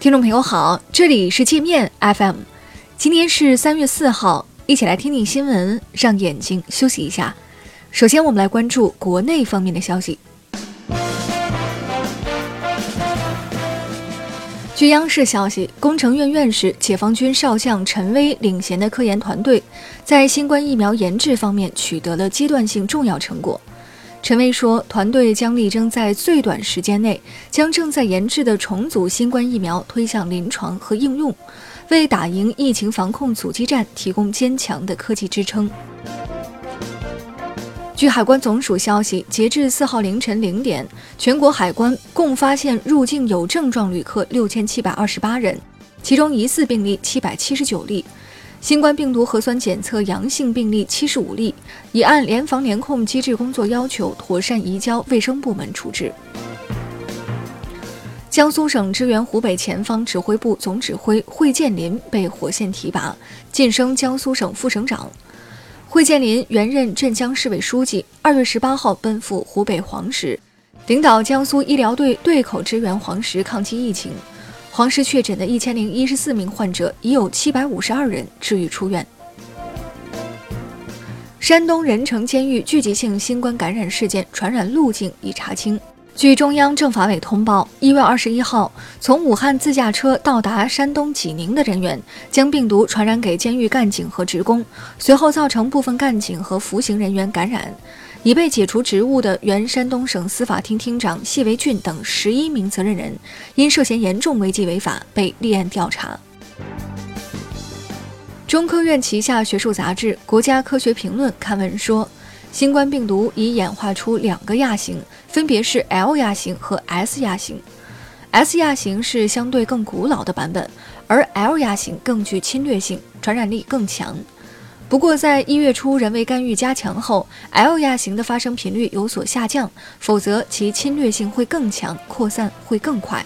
听众朋友好，这里是界面 FM，今天是三月四号，一起来听听新闻，让眼睛休息一下。首先，我们来关注国内方面的消息。据央视消息，工程院院士、解放军少将陈薇领衔的科研团队，在新冠疫苗研制方面取得了阶段性重要成果。陈薇说，团队将力争在最短时间内，将正在研制的重组新冠疫苗推向临床和应用，为打赢疫情防控阻击战提供坚强的科技支撑。据海关总署消息，截至四号凌晨零点，全国海关共发现入境有症状旅客六千七百二十八人，其中疑似病例七百七十九例。新冠病毒核酸检测阳性病例七十五例，已按联防联控机制工作要求妥善移交卫生部门处置。江苏省支援湖北前方指挥部总指挥惠建林被火线提拔，晋升江苏省副省长。惠建林原任镇江市委书记，二月十八号奔赴湖北黄石，领导江苏医疗队对口支援黄石抗击疫情。黄石确诊的一千零一十四名患者，已有七百五十二人治愈出院。山东任城监狱聚集性新冠感染事件传染路径已查清。据中央政法委通报，一月二十一号从武汉自驾车到达山东济宁的人员，将病毒传染给监狱干警和职工，随后造成部分干警和服刑人员感染。已被解除职务的原山东省司法厅厅长谢维俊等十一名责任人，因涉嫌严重违纪违法被立案调查。中科院旗下学术杂志《国家科学评论》刊文说，新冠病毒已演化出两个亚型，分别是 L 亚型和 S 亚型。S 亚型是相对更古老的版本，而 L 亚型更具侵略性，传染力更强。不过，在一月初人为干预加强后，L 亚型的发生频率有所下降，否则其侵略性会更强，扩散会更快。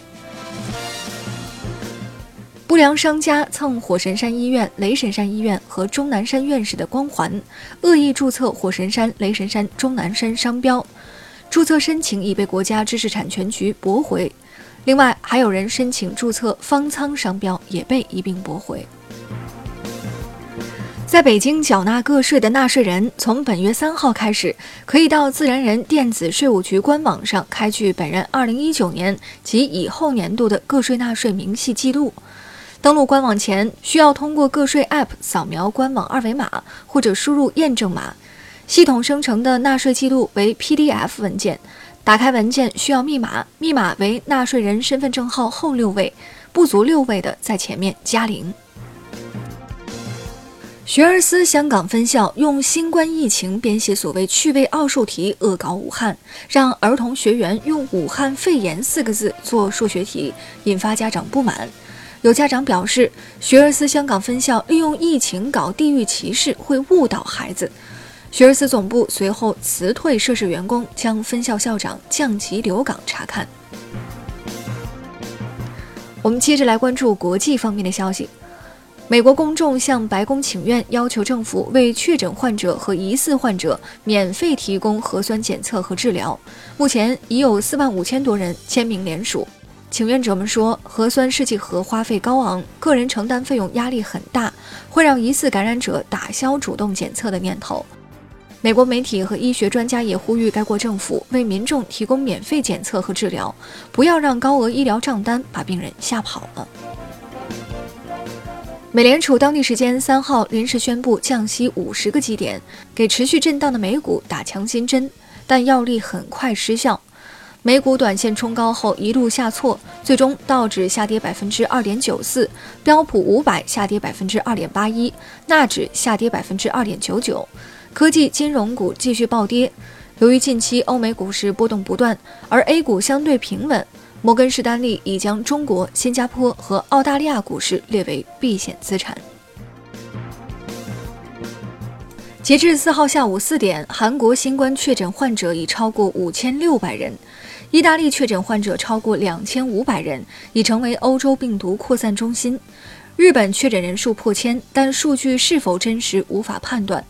不良商家蹭火神山医院、雷神山医院和钟南山院士的光环，恶意注册火神山、雷神山、钟南山商标，注册申请已被国家知识产权局驳回。另外，还有人申请注册方舱商标，也被一并驳回。在北京缴纳个税的纳税人，从本月三号开始，可以到自然人电子税务局官网上开具本人二零一九年及以后年度的个税纳税明细记录。登录官网前，需要通过个税 App 扫描官网二维码或者输入验证码。系统生成的纳税记录为 PDF 文件，打开文件需要密码，密码为纳税人身份证号后六位，不足六位的在前面加零。学而思香港分校用新冠疫情编写所谓趣味奥数题恶搞武汉，让儿童学员用“武汉肺炎”四个字做数学题，引发家长不满。有家长表示，学而思香港分校利用疫情搞地域歧视，会误导孩子。学而思总部随后辞退涉事员工，将分校校长降级留岗查看。我们接着来关注国际方面的消息。美国公众向白宫请愿，要求政府为确诊患者和疑似患者免费提供核酸检测和治疗。目前已有四万五千多人签名联署。请愿者们说，核酸试剂盒花费高昂，个人承担费用压力很大，会让疑似感染者打消主动检测的念头。美国媒体和医学专家也呼吁该国政府为民众提供免费检测和治疗，不要让高额医疗账单把病人吓跑了。美联储当地时间三号临时宣布降息五十个基点，给持续震荡的美股打强心针，但药力很快失效。美股短线冲高后一路下挫，最终道指下跌百分之二点九四，标普五百下跌百分之二点八一，纳指下跌百分之二点九九。科技金融股继续暴跌，由于近期欧美股市波动不断，而 A 股相对平稳。摩根士丹利已将中国、新加坡和澳大利亚股市列为避险资产。截至四号下午四点，韩国新冠确诊患者已超过五千六百人，意大利确诊患者超过两千五百人，已成为欧洲病毒扩散中心。日本确诊人数破千，但数据是否真实无法判断。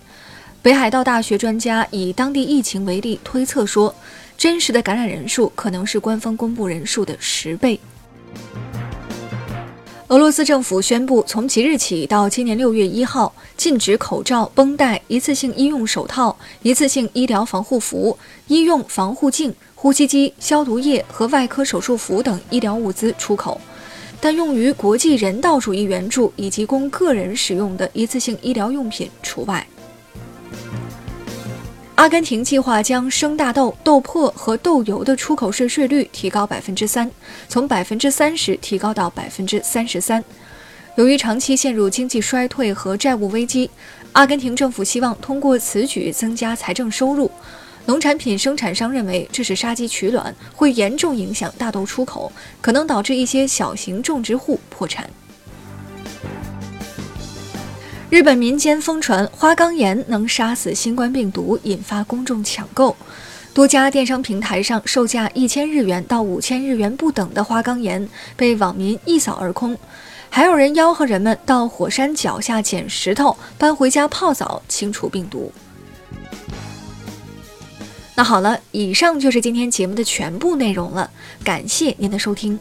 北海道大学专家以当地疫情为例推测说。真实的感染人数可能是官方公布人数的十倍。俄罗斯政府宣布，从即日起到今年六月一号，禁止口罩、绷带、一次性医用手套、一次性医疗防护服、医用防护镜、呼吸机、消毒液和外科手术服等医疗物资出口，但用于国际人道主义援助以及供个人使用的一次性医疗用品除外。阿根廷计划将生大豆、豆粕和豆油的出口税税率提高百分之三，从百分之三十提高到百分之三十三。由于长期陷入经济衰退和债务危机，阿根廷政府希望通过此举增加财政收入。农产品生产商认为这是杀鸡取卵，会严重影响大豆出口，可能导致一些小型种植户破产。日本民间疯传花岗岩能杀死新冠病毒，引发公众抢购。多家电商平台上售价一千日元到五千日元不等的花岗岩被网民一扫而空，还有人吆喝人们到火山脚下捡石头搬回家泡澡清除病毒。那好了，以上就是今天节目的全部内容了，感谢您的收听。